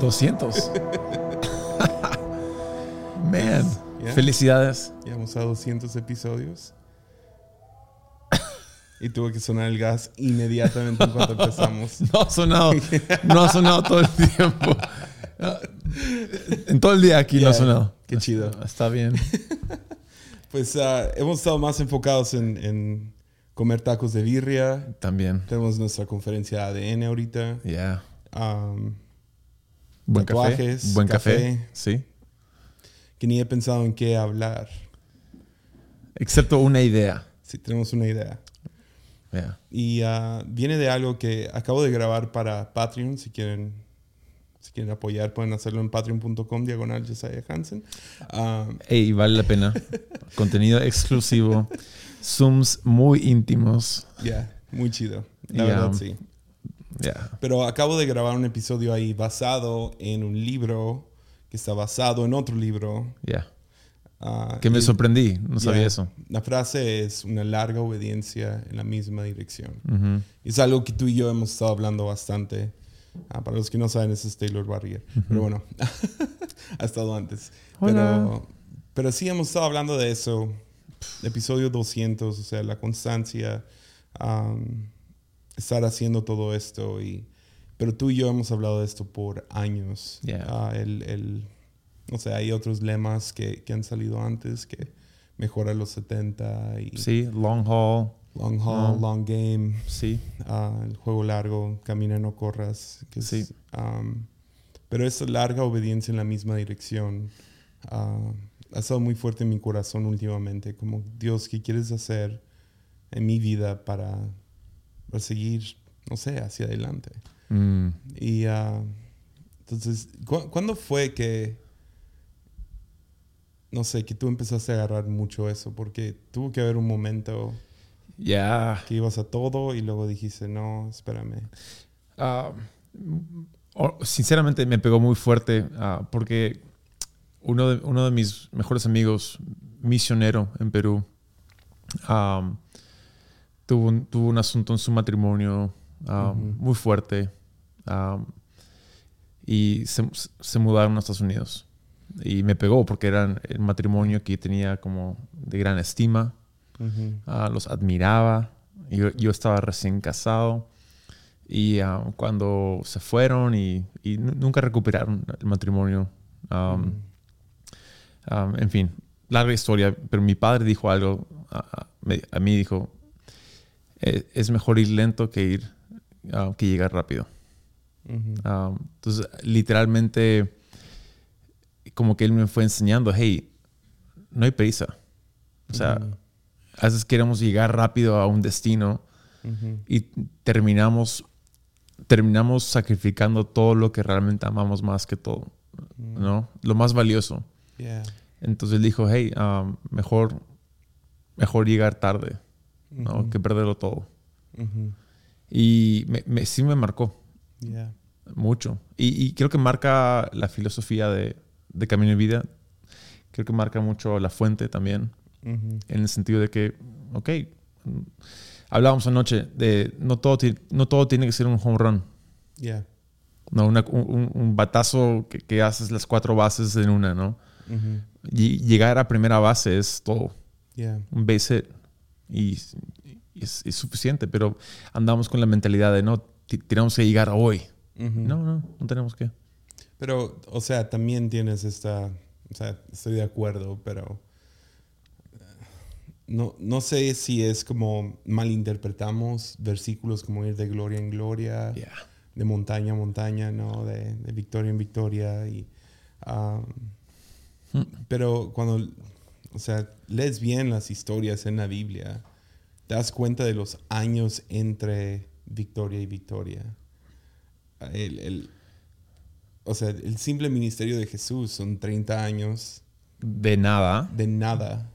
200. Man, Yeah. felicidades. Llegamos a 200 episodios. y tuve que sonar el gas inmediatamente en cuanto empezamos. No ha sonado, no ha sonado todo el tiempo. En todo el día aquí no ha sonado. qué chido. Está bien. Pues ah, hemos estado más enfocados en, en comer tacos de birria. También. Tenemos nuestra conferencia ADN ahorita. Yeah. Um, Buen Tatuajes, café. Buen café. café. Sí. que ni he pensado en qué hablar. Excepto una idea. Si tenemos una idea. Yeah. Y ah, viene de algo que acabo de grabar para Patreon. Si quieren, si quieren apoyar, pueden hacerlo en patreon.com diagonal Josiah Hansen. Um, Ey, vale la pena. Contenido exclusivo. Zooms muy íntimos. yeah, muy chido. La Yeah. verdad, sí. Yeah. Pero acabo de grabar un episodio ahí basado en un libro que está basado en otro libro. Yeah. Ah, Que me y- sorprendí. No sabía Yeah. eso. La frase es una larga obediencia en la misma dirección. Ujú. Y es algo que tú y yo hemos estado hablando bastante. Ah, para los que no saben, ese es Taylor Barrier. Pero bueno, ha estado antes. Hola. Pero, pero sí hemos estado hablando de eso. Episodio 200, o sea, la constancia, am, estar haciendo todo esto. Y, pero tú y yo hemos hablado de esto por años. Yeah. Ah, el, el- no sé, hay otros lemas que, que han salido antes que mejora los 70 y Sí, long haul. long haul, Ah. long game. Sí. Ah, el juego largo, camina no corras. que es, Sí. um, pero esa larga obediencia en la misma dirección ah, ha estado muy fuerte en mi corazón últimamente. Como, Dios, ¿qué quieres hacer en mi vida para, para seguir, no sé, hacia adelante? Mm. Y ah, entonces, ¿cu- ¿cuándo fue que, no sé, que tú empezaste a agarrar mucho eso? Porque tuvo que haber un momento Yeah. que ibas a todo y luego dijiste, no, espérame. Ah, sinceramente me pegó muy fuerte ah, porque uno de, uno de mis mejores amigos, misionero en Perú, ah, tuvo, un, tuvo un asunto en su matrimonio ah, muy fuerte ah, y se, se mudaron a Estados Unidos. Y me pegó porque era el matrimonio que tenía como de gran estima. Ah, los admiraba. Yo, yo estaba recién casado y cuando se fueron y, y nu- nunca recuperaron el matrimonio. Um, um, en fin, larga historia, pero mi padre dijo algo a, a- me- a mí, dijo, "Eh, es mejor ir lento que ir, ah, que llegar rápido. Um, entonces, literalmente, como que él me fue enseñando, hey, no hay prisa. O sea, a veces queremos llegar rápido a un destino y terminamos, terminamos sacrificando todo lo que realmente amamos más que todo, ¿no? Lo más valioso. Yeah. Entonces él dijo, hey, um, mejor, mejor llegar tarde, ¿no? Que perderlo todo. Y me- me- sí me marcó Yeah. mucho. Y, y creo que marca la filosofía de, de Camino de Vida. Creo que marca mucho la fuente también, en el sentido de que, ok, hablábamos anoche de no todo, no todo tiene que ser un home run. Yeah. No, una- un, batazo que, que haces las cuatro bases en una, ¿no? Y llegar a primera base es todo, Yeah. un base hit. Y, y es, es suficiente, pero andamos con la mentalidad de no, tenemos que llegar a hoy. No, no, no tenemos que. Pero, o sea, también tienes esta, o sea, estoy de acuerdo, pero eh, no, no sé si es como malinterpretamos versículos como ir de gloria en gloria, Yeah. de montaña a montaña, ¿no? De, de victoria en victoria. Y, um, Mm. pero cuando, o sea, lees bien las historias en la Biblia, te das cuenta de los años entre victoria y victoria. El, el- o sea, el simple ministerio de Jesús son 30 años De nada. de nada.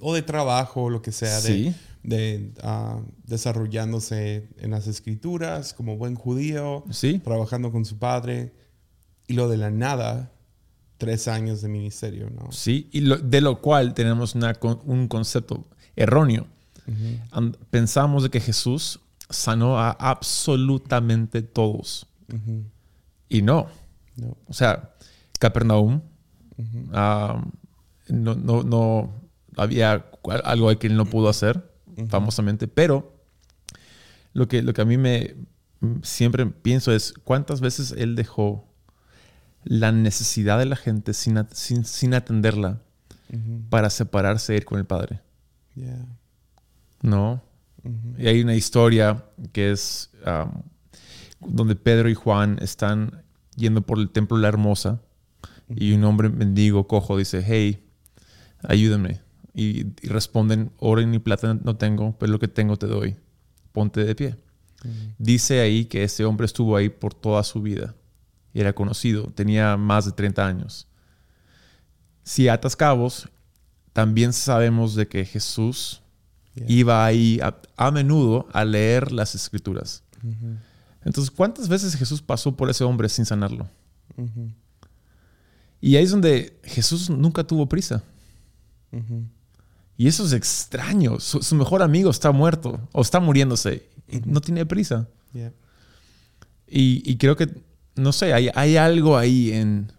O de trabajo, lo que sea, de, Sí. de ah, desarrollándose en las escrituras como buen judío, Sí. trabajando con su padre. Y lo de la nada, tres años de ministerio, ¿no? Sí. Y lo- de lo cual tenemos una un concepto erróneo. Pensamos de que Jesús sanó a absolutamente todos. Y no. No. O sea, Capernaum, ah, no, no, no había algo que él no pudo hacer, famosamente, pero lo que, lo que a mí me siempre pienso es cuántas veces él dejó la necesidad de la gente sin, at- sin, sin atenderla para separarse e ir con el Padre. Yeah. ¿No? Y hay una historia que es um, donde Pedro y Juan están yendo por el templo la Hermosa y un hombre mendigo cojo dice, hey, ayúdame. Y, y responden, oro ni plata no tengo, pero lo que tengo te doy. Ponte de pie. Dice ahí que ese hombre estuvo ahí por toda su vida. Y era conocido, tenía más de 30 años. Si atas cabos, también sabemos de que Jesús iba ahí a, a menudo a leer las escrituras. Entonces, ¿cuántas veces Jesús pasó por ese hombre sin sanarlo? Y ahí es donde Jesús nunca tuvo prisa. Y eso es extraño. Su, su mejor amigo está muerto o está muriéndose y no tiene prisa. Yeah. Y, y creo que, no sé, hay, hay algo ahí en...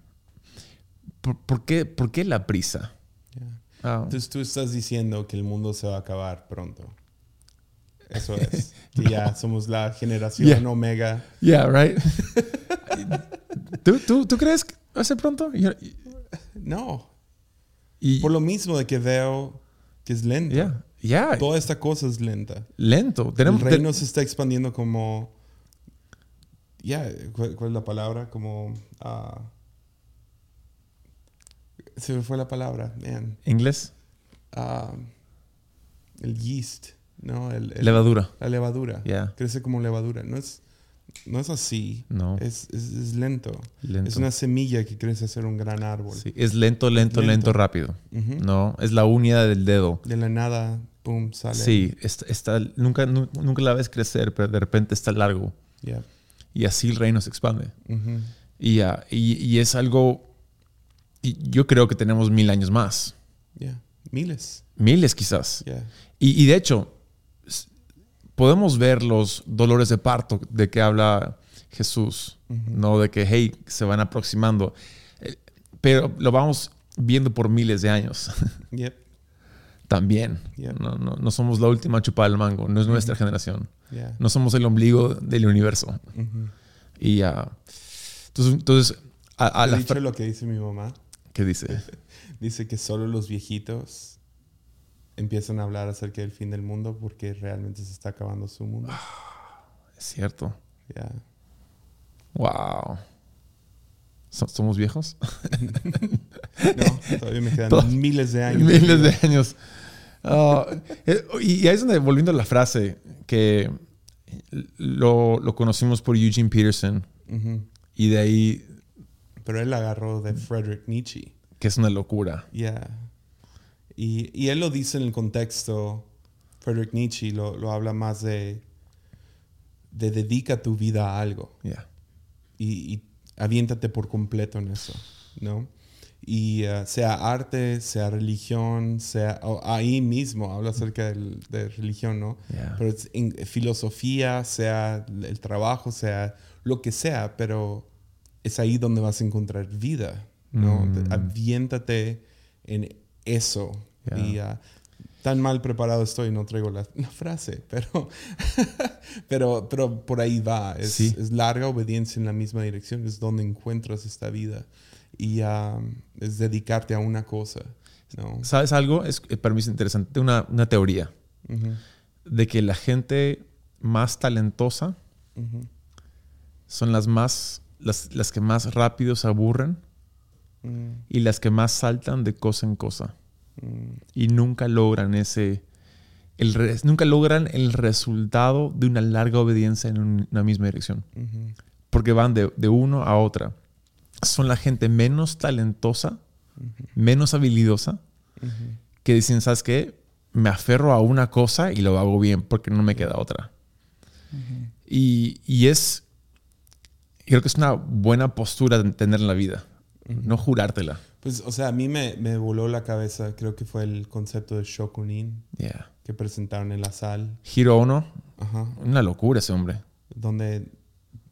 ¿Por, por qué, por qué la prisa? Yeah. Ah, Entonces tú estás diciendo que el mundo se va a acabar pronto. Eso es. Que ya somos la generación Yeah. omega. yeah, right. ¿Tú, tú, tú crees que hace pronto? No. Y, Por lo mismo de que veo que es lento. yeah, yeah, Toda esta cosa es lenta. lento. Tenemos, el reino se está expandiendo como... Ya, ¿cuál, cuál es la palabra? Como... ah, se me fue la palabra, man. inglés, Ah, el yeast, ¿no? El, el- levadura. la levadura. Yeah. Crece como levadura. No es, no es así. No, Es, es, es lento. lento. Es una semilla que crece a ser un gran árbol. Sí, es lento, lento, Lento. lento, rápido. No, es la uña del dedo. De la nada, pum, sale. Sí, está, está- nunca, nu- nunca la ves crecer, pero de repente está largo. Yeah. Y así el reino se expande. Y, ah, y, y es algo... y yo creo que tenemos mil años más. Yeah. Miles. Miles quizás. Yeah. Y, y de hecho, podemos ver los dolores de parto de que habla Jesús. ¿no? De que, hey, se van aproximando. Eh, Pero lo vamos viendo por miles de años Yep. también. Yep. No, no, no somos la última chupada del mango, no es nuestra generación. Yeah. No somos el ombligo del universo. Y ya. entonces, entonces, a, a ¿Te he la dicho lo que dice mi mamá? ¿Qué dice? Dice que solo los viejitos empiezan a hablar acerca del fin del mundo porque realmente se está acabando su mundo. Es cierto. Yeah. Wow. So- ¿Somos viejos? No, todavía me quedan Todos- miles de años. Miles de años. Ah, eh, y ahí es donde, volviendo a la frase, que lo, lo conocimos por Eugene Peterson y de ahí Pero él agarró de Friedrich Nietzsche. que es una locura. Yeah. Y, y él lo dice en el contexto, Friedrich Nietzsche lo, lo habla más de, de dedica tu vida a algo Yeah. y, y aviéntate por completo en eso, ¿no? Y uh, sea arte, sea religión, sea ahí mismo habla acerca del- de religión, ¿no? Yeah. Pero es en filosofía, sea el trabajo, sea lo que sea, pero es ahí donde vas a encontrar vida, ¿no? Mm. Aviéntate en eso. Y ah, tan mal preparado estoy, no traigo la, la frase, pero, pero, pero por ahí va. Es, Sí. es larga obediencia en la misma dirección, es donde encuentras esta vida. Y ah, es dedicarte a una cosa, ¿no? ¿Sabes algo? Es, eh, para mí es interesante una, una teoría de que la gente más talentosa son las más las, las que más rápido se aburren mm, y las que más saltan de cosa en cosa. Mm, y nunca logran ese el nunca logran el resultado de una larga obediencia en un- una misma dirección. Porque van de, de uno a otra son la gente menos talentosa ujú, menos habilidosa ujú. que dicen sabes qué me aferro a una cosa y lo hago bien porque no me queda otra y, y es creo que es una buena postura de tener en la vida no jurártela. Pues, o sea, a mí me, me voló la cabeza, creo que fue el concepto de Shokunin yeah. que presentaron en la sal. Hiro Ono. Una locura ese hombre. Donde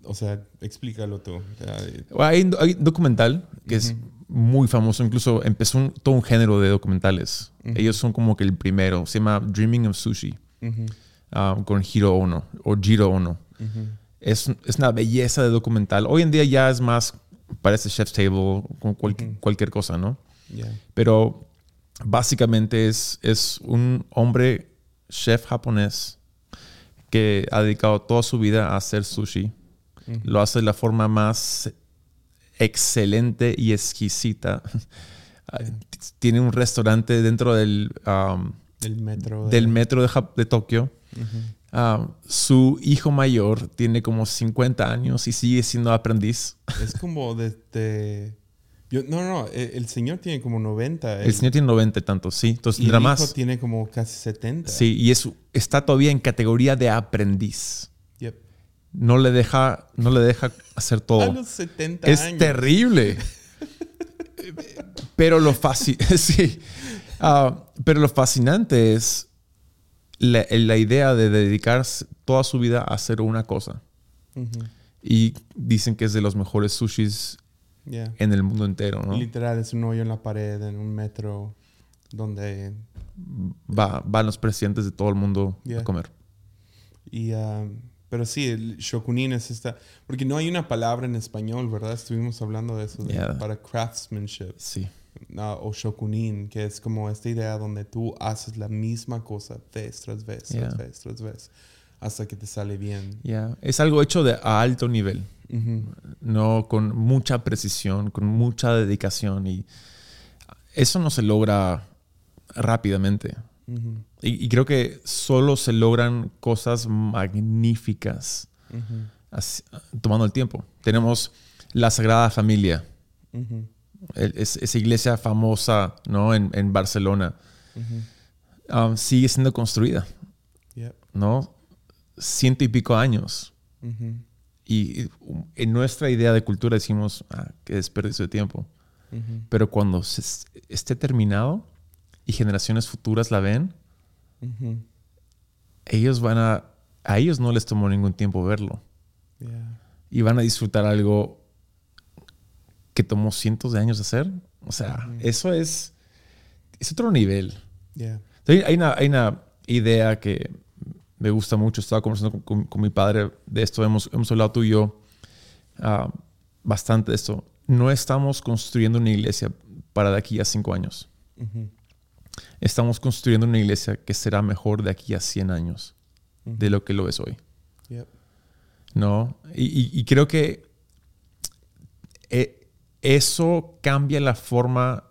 o sea, explícalo tú. Hay, hay un documental que es muy famoso, incluso empezó un- todo un género de documentales. Ellos son como que el primero, se llama Dreaming of Sushi, ah, con Hiro Ono, o Jiro Ono. Es, es una belleza de documental. Hoy en día ya es más, parece Chef's Table, con cualquier, cualquier cosa, ¿no? Pero básicamente es, es un hombre chef japonés que ha dedicado toda su vida a hacer sushi. Lo hace de la forma más excelente y exquisita. Tiene un restaurante dentro del, um, Del metro. de- del metro de, Tokio. Um, su hijo mayor tiene como 50 años y sigue siendo aprendiz. Es como desde... Yo, no, no, el, el señor tiene como 90. El señor tiene 90 y tantos, sí. Entonces y el tendrá hijo más. tiene como casi 70. Sí, y es, está todavía en categoría de aprendiz. Yep. No le deja, no le deja hacer A todo. los 70 Es años. terrible. pero lo sí. Ah, pero lo fascinante es la, la idea de dedicar toda su vida a hacer una cosa. Y dicen que es de los mejores sushis Yeah. en el mundo entero, ¿no? Literal, es un hoyo en la pared, en un metro, donde... Va, van los presidentes de todo el mundo Yeah. a comer. Y, ah, pero sí, el shokunin es esta... Porque no hay una palabra en español, ¿verdad? Estuvimos hablando de eso, de- Yeah. para craftsmanship. Sí. o shokunin, que es como esta idea donde tú haces la misma cosa vez tras vez, tras Yeah. vez, tras vez, hasta que te sale bien. Ya. Es algo hecho de, a alto nivel. No con mucha precisión, con mucha dedicación y eso no se logra rápidamente. Ujú. Y, y creo que solo se logran cosas magníficas así- tomando el tiempo. Tenemos la Sagrada Familia, Ujú. el- es- esa iglesia famosa ¿no? en, en Barcelona, um, sigue siendo construida, Yep. ¿no? Ciento y pico años. Y en nuestra idea de cultura decimos, ah, qué desperdicio de tiempo. Ujú. Pero cuando se esté terminado y generaciones futuras la ven, Ellos van a... A ellos no les tomó ningún tiempo verlo. Yeah. Y van a disfrutar algo que tomó cientos de años hacer. O sea, eso es... Es otro nivel. Yeah. Hay, hay una, hay una idea que me gusta mucho. Estaba conversando con, con- con mi padre de esto. Hemos, hemos hablado tú y yo ah, bastante de esto. No estamos construyendo una iglesia para de aquí a cinco años. Ujú. Estamos construyendo una iglesia que será mejor de aquí a 100 años de lo que lo es hoy. Yep. ¿No? Y, y- y creo que eh, eso cambia la forma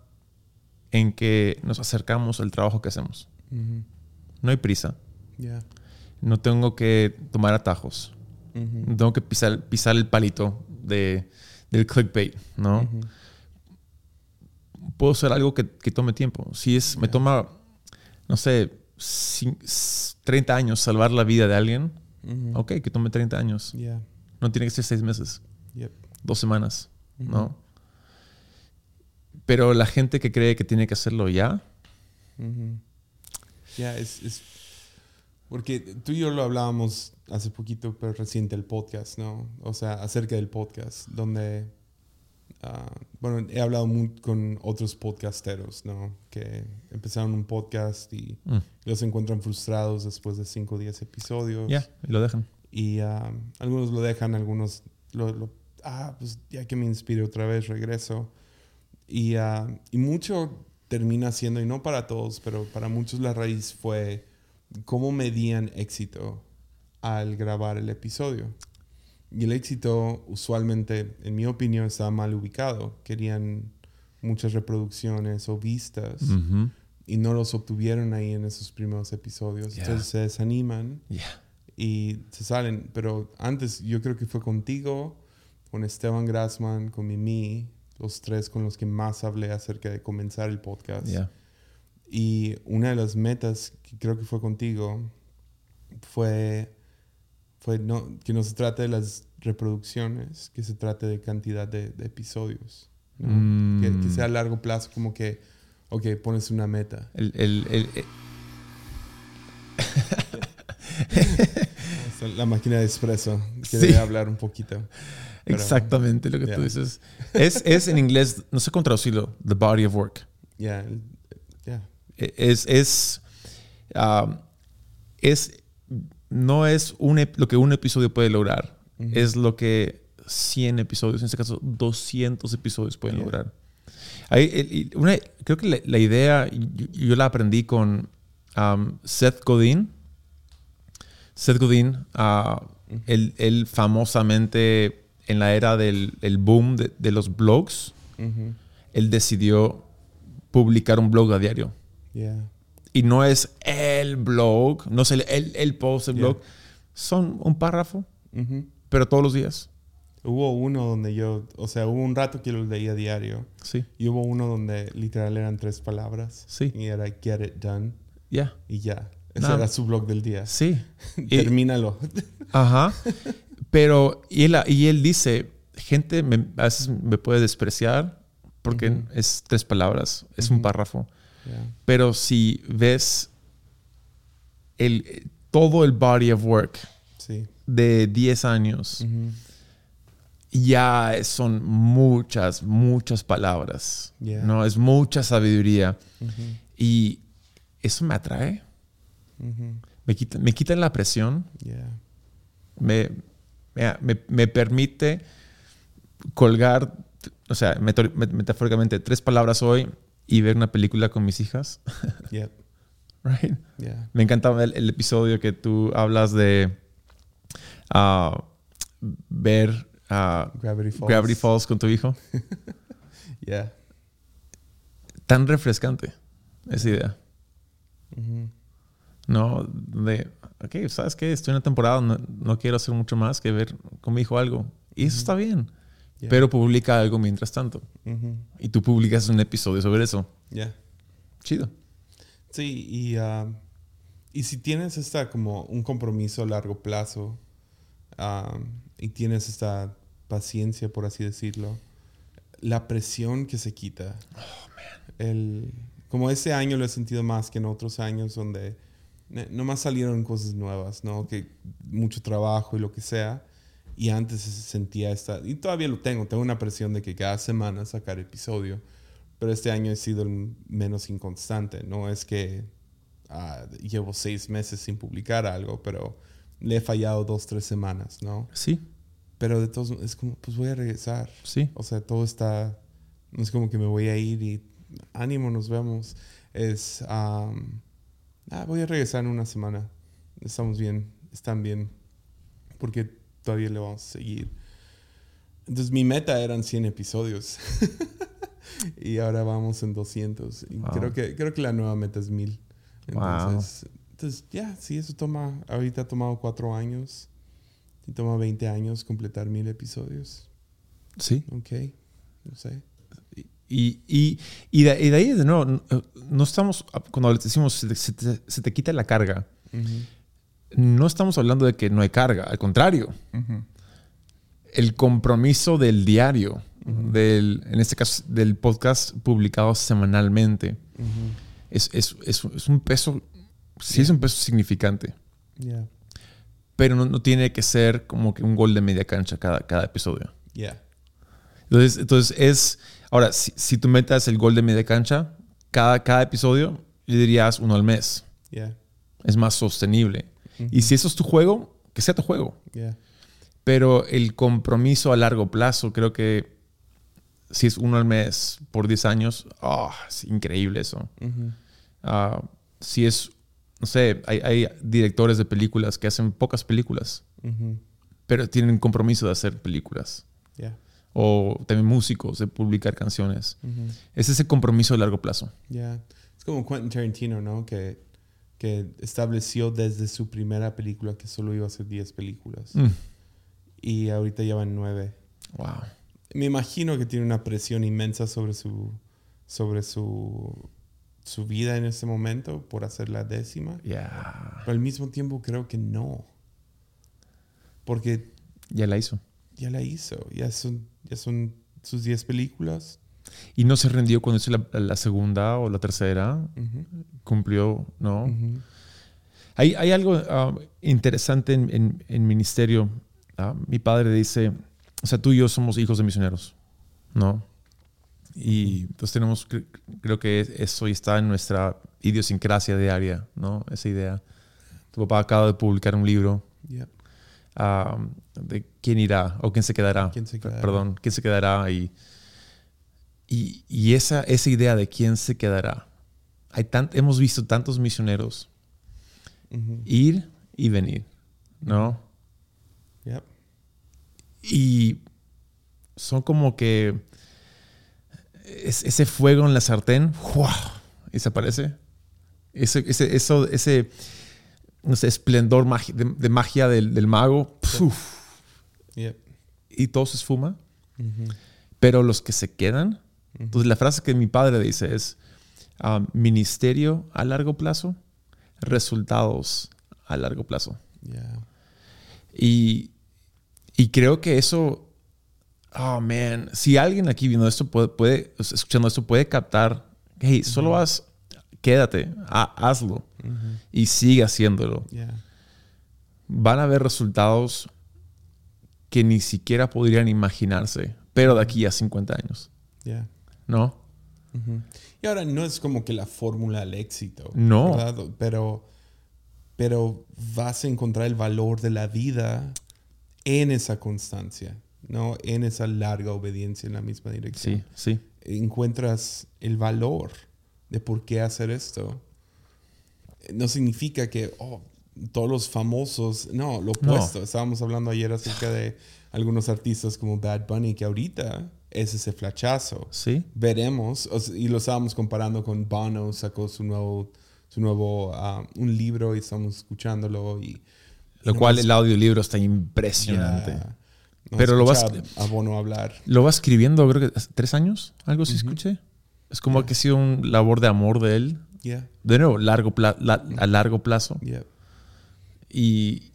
en que nos acercamos al trabajo que hacemos. No hay prisa. Yeah. No tengo que tomar atajos. No tengo que pisar, pisar el palito de, del clickbait, ¿no? Puedo hacer algo que, que tome tiempo. Si es, me toma, no sé, cin- s- 30 años salvar la vida de alguien, Ujú. ok, que tome 30 años. Yeah. No tiene que ser seis meses, Yep. dos semanas, ¿no? Pero la gente que cree que tiene que hacerlo ya. Ya, es, es- Porque tú y yo lo hablábamos hace poquito, pero reciente, el podcast, ¿no? O sea, acerca del podcast, donde... ah, bueno, he hablado mu- con otros podcasteros, ¿no? Que empezaron un podcast y mm, los encuentran frustrados después de 5 o 10 episodios. ya, y lo dejan. Y ah, algunos lo dejan, algunos lo, lo- ah, pues ya que me inspire otra vez, regreso. Y, ah, y mucho termina siendo, y no para todos, pero para muchos la raíz fue cómo medían éxito al grabar el episodio. Y el éxito usualmente, en mi opinión, estaba mal ubicado. Querían muchas reproducciones o vistas Ujú. y no los obtuvieron ahí en esos primeros episodios. Ya. Entonces se desaniman Ya. y se salen. Pero antes yo creo que fue contigo, con Esteban Grassman, con Mimi, los tres con los que más hablé acerca de comenzar el podcast. Ya. Y una de las metas que creo que fue contigo fue, fue no, que no se trate de las reproducciones, que se trate de cantidad de, de episodios. ¿no? Que, que Mm. sea a largo plazo, como que, ok, pones una meta. El, el- el- el- La máquina de espresso. Quiere Sí. hablar un poquito. Pero- Exactamente lo que tú Yeah. dices. Es, es en inglés, no sé cómo traducirlo, the body of work. Ya, ya. E- Es, es, um, es, no es un, lo que un episodio puede lograr, es lo que 100 episodios, en este caso 200 episodios pueden Yeah. lograr. Hay, una- creo que la, la idea, yo, yo la aprendí con um, Seth Godin. Seth Godin, ah, él, él famosamente en la era del el boom de, de los blogs, él decidió publicar un blog a diario. Ya. Y no es el blog, no es el, el, el post, el Yeah. blog. Son un párrafo, Ujú. pero todos los días. Hubo uno donde yo, o sea, hubo un rato que lo leía diario. Sí, Y hubo uno donde literal eran tres palabras. Sí. Y era get it done. ya. Y ya. Ese No. era su blog del día. Sí. Termínalo. Ajá. Pero, y él, y él dice, gente me- a veces me puede despreciar porque Ujú. es tres palabras, es un Ujú. párrafo. Pero si ves el, todo el body of work Sí. de 10 años, ya son muchas, muchas palabras. Yeah. ¿no? Es mucha sabiduría. Y eso me atrae. Me quita, me quita la presión. Me, me, me- permite colgar, o sea, metafóricamente, tres palabras hoy y ver una película con mis hijas. Yep. right? Ya. Me encantaba el, el episodio que tú hablas de ah, ver ah, Gravity Falls. Gravity Falls con tu hijo. Ya. Tan refrescante esa idea. Ujú. No, de, ok, ¿sabes qué? Estoy en una temporada, no, no quiero hacer mucho más que ver con mi hijo algo. Y eso está bien. Yeah. Pero publica algo mientras tanto. Ujú. Y tú publicas un episodio sobre eso. Ya. Chido. Sí, y, ah, y si tienes esta como un compromiso a largo plazo ah, y tienes esta paciencia, por así decirlo, la presión que se quita. El, como este año lo he sentido más que en otros años donde nomás salieron cosas nuevas, ¿no? Que mucho trabajo y lo que sea. Y antes se sentía esta, y todavía lo tengo, tengo una presión de que cada semana sacar episodio. Pero este año he sido el menos inconstante. No es que ah, llevo seis meses sin publicar algo, pero le he fallado dos, tres semanas, ¿no? Sí, Pero de todos es como, pues voy a regresar. sí. O sea, todo está. No es como que me voy a ir y ánimo, nos vemos. Es. am, ah, voy a regresar en una semana. Estamos bien, están bien. Porque todavía le vamos a seguir. Entonces, mi meta eran 100 episodios. y ahora vamos en 200. Y Wow. creo, que, creo que la nueva meta es 1000. Wow. Entonces, entonces ya, sí, eso toma. Ahorita ha tomado 4 años. Y toma 20 años completar 1000 episodios. Sí. Ok, no sé. Y, y, y, de, y de ahí, de nuevo, no, no estamos, cuando decimos se te, se te- quita la carga, no estamos hablando de que no hay carga, al contrario. El compromiso del diario, del, en este caso del podcast publicado semanalmente, es, es, es, es un peso, sí es un peso significante, pero no, no tiene que ser como que un gol de media cancha cada, cada episodio. Entonces, entonces es. Ahora, si, si tú metas el gol de media cancha, cada, cada episodio, yo dirías uno al mes. Es más sostenible. Y si eso es tu juego, que sea tu juego. ya, Pero el compromiso a largo plazo, creo que si es uno al mes por 10 años, ah, es increíble eso. Ah, si es, no sé, hay, hay directores de películas que hacen pocas películas, pero tienen compromiso de hacer películas. ya, O también músicos de publicar canciones. Es ese compromiso a largo plazo. ya. Es como Quentin Tarantino, ¿no? Que, que estableció desde su primera película que solo iba a hacer 10 películas. Mm. Y ahorita ya van 9. Wow. Me imagino que tiene una presión inmensa sobre su, sobre su, su vida en este momento por hacer la décima. Ya. Pero al mismo tiempo creo que no. Porque Ya la hizo. ya la hizo. Ya son, ya son sus 10 películas. Y no se rindió cuando hizo la, la segunda o la tercera. Ujú, Cumplió, ¿no? ujú. Hay, hay algo ah, interesante en, en, en ministerio. Ah, mi padre dice, o sea, tú y yo somos hijos de misioneros, ¿no? Y entonces tenemos, cre- creo que eso está en nuestra idiosincrasia diaria, ¿no? Esa idea. Tu papá acaba de publicar un libro Yep. ah, de quién irá o quién se quedará. ¿Quién se quedará? Perdón, quién se quedará. Y, y, y esa, esa idea de quién se quedará. Hay tan, hemos visto tantos misioneros ir y venir, ¿no? Yep. Y son como que es- ese fuego en la sartén, ¡fua! y se aparece. Ese, ese, eso, ese no sé, esplendor de, de magia del, del mago, y todo se esfuma. Pero los que se quedan, entonces la frase que mi padre dice es, ah, ministerio a largo plazo, resultados a largo plazo. Yeah. Y, y creo que eso, oh man, si alguien aquí viendo esto, puede, puede- escuchando esto, puede captar, hey, solo haz, quédate, ha- hazlo Ujú. y sigue haciéndolo. Yeah. Van a haber resultados que ni siquiera podrían imaginarse, pero de aquí a 50 años, Yeah. ¿No? Y ahora no es como que la fórmula al éxito. No. ¿verdad? Pero, pero vas a encontrar el valor de la vida en esa constancia, ¿no? En esa larga obediencia en la misma dirección. Sí, sí. Encuentras el valor de por qué hacer esto. No significa que oh, todos los famosos, no, lo No. opuesto. Estábamos hablando ayer acerca de algunos artistas como Bad Bunny, que ahorita es ese flachazo Sí. veremos, o sea, y lo estábamos comparando con Bono, sacó su nuevo, su nuevo, ah, un libro y estamos escuchándolo y... Lo y cual el audiolibro está impresionante. ya, nomás Pero lo vas- a Bono hablar. Lo va escribiendo, creo que hace tres años, algo así escuché. Es como que ha sido un labor de amor de él. Yeah, De nuevo, largo pla- la- a largo plazo. yeah, Y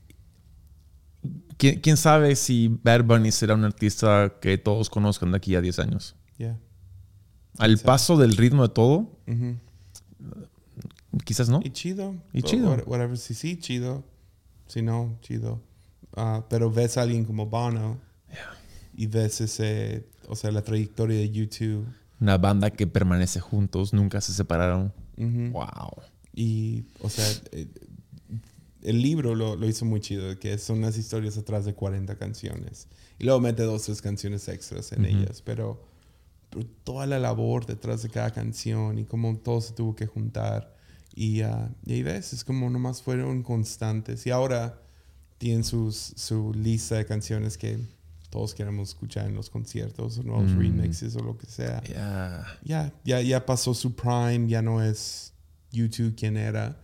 ¿quién, quién sabe si Bad Bunny será un artista que todos conozcan de aquí a 10 años. yeah. Al paso del ritmo de todo, Ujú. quizás no. Y chido. Y chido. what- Whatever, si sí, chido. Si no, chido. Ah, pero ves a alguien como Bono y ves ese, o sea, la trayectoria de YouTube. Una banda que permanece juntos, nunca se separaron. Ujú. Wow. Y, o sea, eh, el libro lo, lo hizo muy chido, que son unas historias atrás de 40 canciones. Y luego mete dos, tres canciones extras en ellas, pero, pero toda la labor detrás de cada canción y cómo todo se tuvo que juntar. Y, ah, y ahí ves, es como nomás fueron constantes. Y ahora tienen sus, su lista de canciones que todos queremos escuchar en los conciertos, o nuevos Mm. remixes o lo que sea Yeah. ya, ya, ya pasó su prime, ya no es YouTube quien era,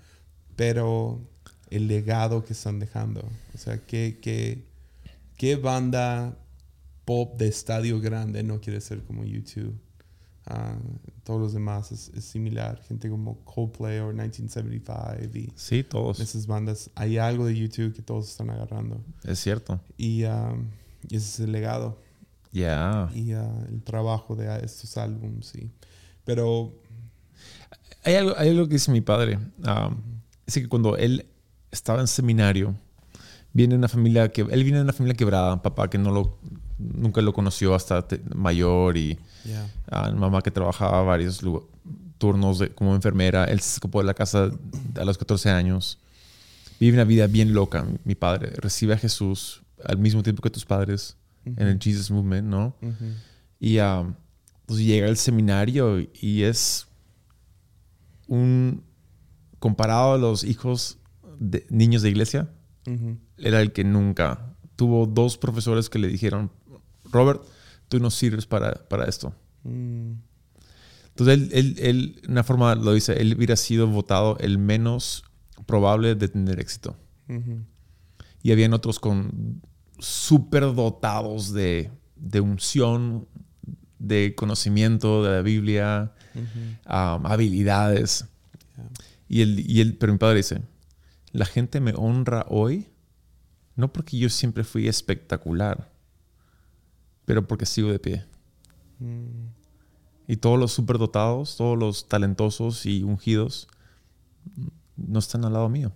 pero el legado que están dejando. O sea, ¿qué, qué, qué banda pop de estadio grande no quiere ser como YouTube? Ah, todos los demás es, es similar. Gente como Coldplay o 1975 y Sí, todos. esas bandas. Hay algo de YouTube que todos están agarrando. Es cierto. Y, ah, ese es el legado Ya. y ah, el trabajo de estos álbumes. Sí. Pero Hay algo, hay algo que dice mi padre. um, es que cuando él estaba en seminario, viene una familia que él viene de una familia quebrada, papá que no lo nunca lo conoció hasta te- mayor y ya. ah, mamá que trabajaba varios turnos de- como enfermera. Él se escapó de la casa a los 14 años. Vive una vida bien loca, mi padre. Recibe a Jesús al mismo tiempo que tus padres en el Jesus Movement, ¿no? Ujú. Y um, pues llega al seminario y es un comparado a los hijos de niños de iglesia, era el que nunca tuvo dos profesores que le dijeron, Robert, tú no sirves para, para esto. Mm. Entonces él, él, él, de una forma lo dice, él hubiera sido votado el menos probable de tener éxito. Y habían otros con súper dotados de, de unción, de conocimiento de la Biblia, um, habilidades. Y él, y él, pero mi padre dice, la gente me honra hoy, no porque yo siempre fui espectacular, pero porque sigo de pie. Mm. Y todos los superdotados, todos los talentosos y ungidos no están al lado mío.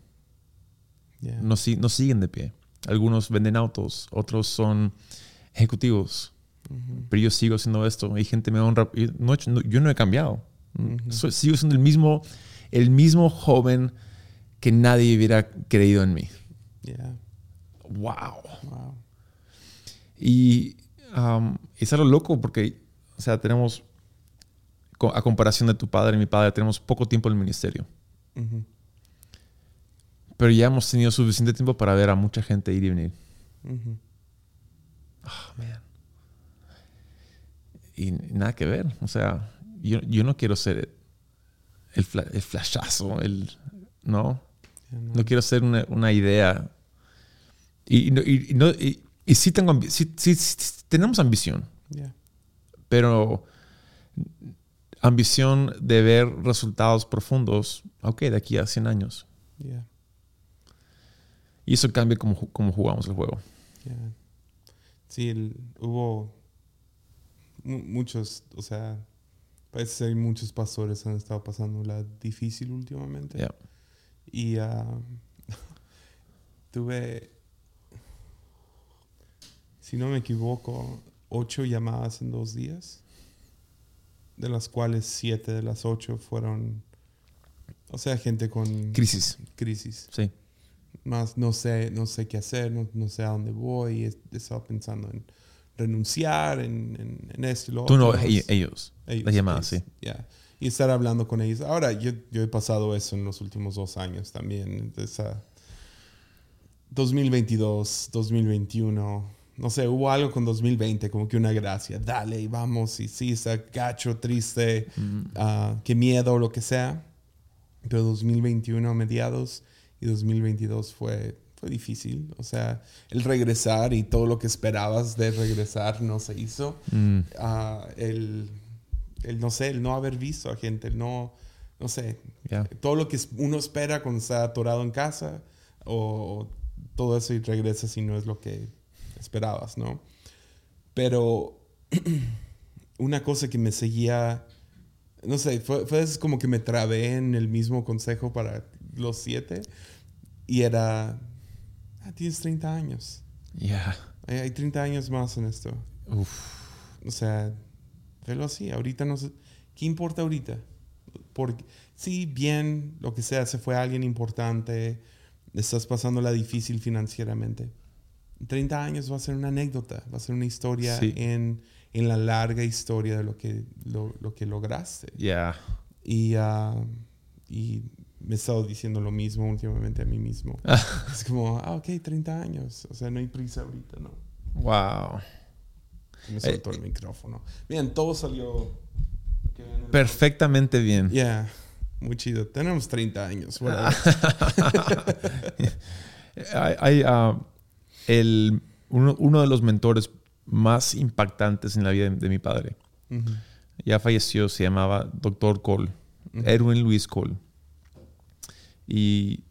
Yeah. no, si- no siguen de pie. Algunos venden autos, otros son ejecutivos, pero yo sigo haciendo esto. Hay gente me honra. y no he hecho- no- yo no he cambiado. Sigo siendo el mismo, el mismo joven que nadie hubiera creído en mí. Yeah. ¡Wow! Wow. Y um, es algo loco porque, o sea, tenemos, a comparación de tu padre y mi padre, tenemos poco tiempo en el ministerio. Pero ya hemos tenido suficiente tiempo para ver a mucha gente ir y venir. Oh, man. Y nada que ver. O sea, yo, yo no quiero ser el, el flashazo, el, ¿no? No. No quiero ser una, una idea. Y, y no- y- no- y- y sí, tengo, sí- sí- sí tenemos ambición, Yeah. pero ambición de ver resultados profundos, ok, de aquí a 100 años. Yeah. Y eso cambia como, como jugamos el juego. Yeah. Sí, el- hubo mu- muchos, o sea, parece ser que muchos pastores han estado pasando la difícil últimamente. Y ah, tuve, si no me equivoco, ocho llamadas en dos días, de las cuales siete de las ocho fueron, o sea, gente con Crisis, crisis. sí. Más no sé, no sé qué hacer, no, no sé a dónde voy. He, he estado pensando en renunciar, en, en, en esto y lo Tú no, otro. ellos, ellos, Ellos, las llamadas, ellos, sí. Y estar hablando con ellos. Ahora, yo, yo he pasado eso en los últimos dos años también. Ah, 2022, 2021. No sé, hubo algo con 2020, como que una gracia. Dale, y vamos. Y sí, está gacho, triste, ah, qué miedo, lo que sea. Pero 2021 a mediados y 2022 fue, fue difícil. O sea, el regresar y todo lo que esperabas de regresar no se hizo Mm, ah, el, el, no sé, el no haber visto a gente, el no, no sé, yeah. todo lo que uno espera cuando está atorado en casa o, o todo eso y regresas y no es lo que esperabas, ¿no? Pero una cosa que me seguía, no sé, fue, fue como que me trabé en el mismo consejo para los siete y era, ah, tienes 30 años, Yeah. hay, hay 30 años más en esto. Uf. O sea, velo así. Ahorita no sé. ¿Qué importa ahorita? Porque, sí, bien, lo que sea, se fue alguien importante, estás pasándola difícil financieramente. En 30 años va a ser una anécdota, va a ser una historia Sí. en, en la larga historia de lo que, lo, lo que lograste. Yeah. Y, ah, y me he estado diciendo lo mismo últimamente a mí mismo. es como, ah, ok, 30 años. O sea, no hay prisa ahorita, ¿no? Wow. Me soltó el micrófono. Bien, todo salió. Perfectamente bien. Yeah, muy chido. Tenemos 30 años. Hay, ah, el, uno, uno de los mentores más impactantes en la vida de, de mi padre. Ya falleció, se llamaba Dr. Cole, Edwin Luis Cole. Y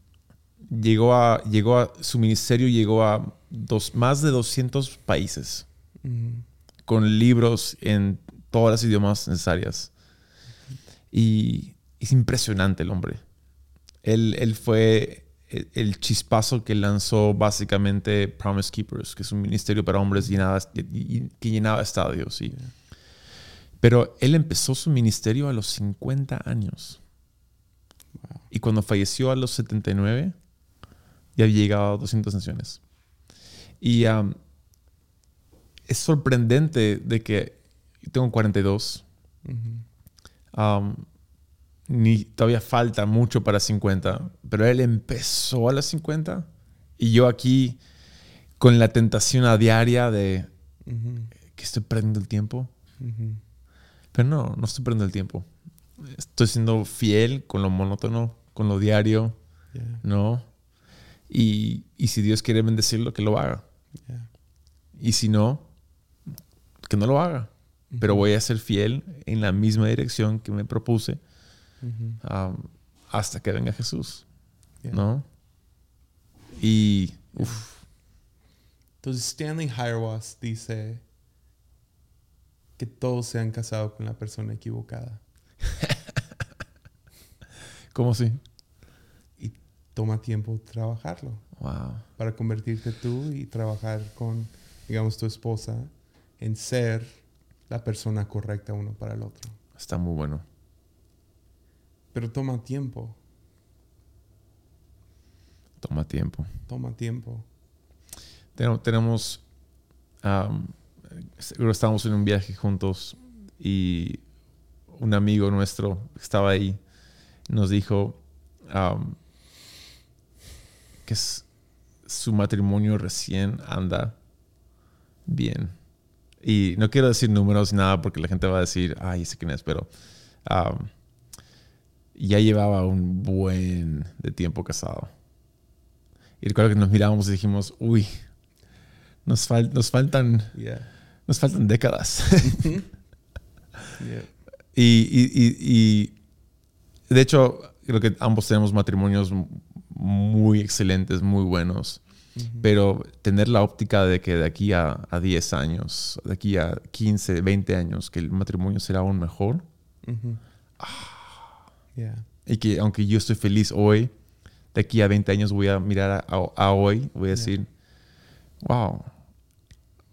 llegó a, llegó a, su ministerio llegó a dos, más de 200 países ujú, con libros en todas las idiomas necesarias. Y es impresionante el hombre. Él, él fue el, el chispazo que lanzó básicamente Promise Keepers, que es un ministerio para hombres y- que llenaba estadios. y- Pero él empezó su ministerio a los 50 años. Wow. Y cuando falleció a los 79, ya había llegado a 200 naciones. Y um, es sorprendente de que tengo 42. ujú. um, ni todavía falta mucho para 50, pero él empezó a los 50 y yo aquí con la tentación a diaria de que estoy perdiendo el tiempo. Pero no, no estoy perdiendo el tiempo. Estoy siendo fiel con lo monótono, con lo diario, Yeah, ¿no? Y, y si Dios quiere bendecirlo, que lo haga. yeah. Y si no, que no lo haga. Pero voy a ser fiel en la misma dirección que me propuse um, hasta que venga Jesús, yeah. ¿no? Y, uf, Entonces Stanley Hierwas dice que todos se han casado con la persona equivocada. ¿cómo así? Y toma tiempo trabajarlo. Wow. Para convertirte tú y trabajar con, digamos, tu esposa en ser la persona correcta uno para el otro. Está muy bueno. Pero toma tiempo. Toma tiempo. Toma tiempo. Tenemos, tenemos um, seguro estábamos en un viaje juntos y un amigo nuestro que estaba ahí nos dijo um, que su matrimonio recién anda bien. Y no quiero decir números ni nada porque la gente va a decir, ay, ese quién es, pero um, ya llevaba un buen de tiempo casado. Y recuerdo que nos miramos y dijimos, uy, nos, fal- nos faltan Yeah. nos faltan décadas. Yeah. y, y- y- y, de hecho, creo que ambos tenemos matrimonios muy excelentes, muy buenos. Pero tener la óptica de que de aquí a, a 10 años, de aquí a 15, 20 años, que el matrimonio será aún mejor. Ujú. Ah. Yeah. Y que aunque yo estoy feliz hoy, de aquí a 20 años voy a mirar a, a- a hoy, voy a decir, wow,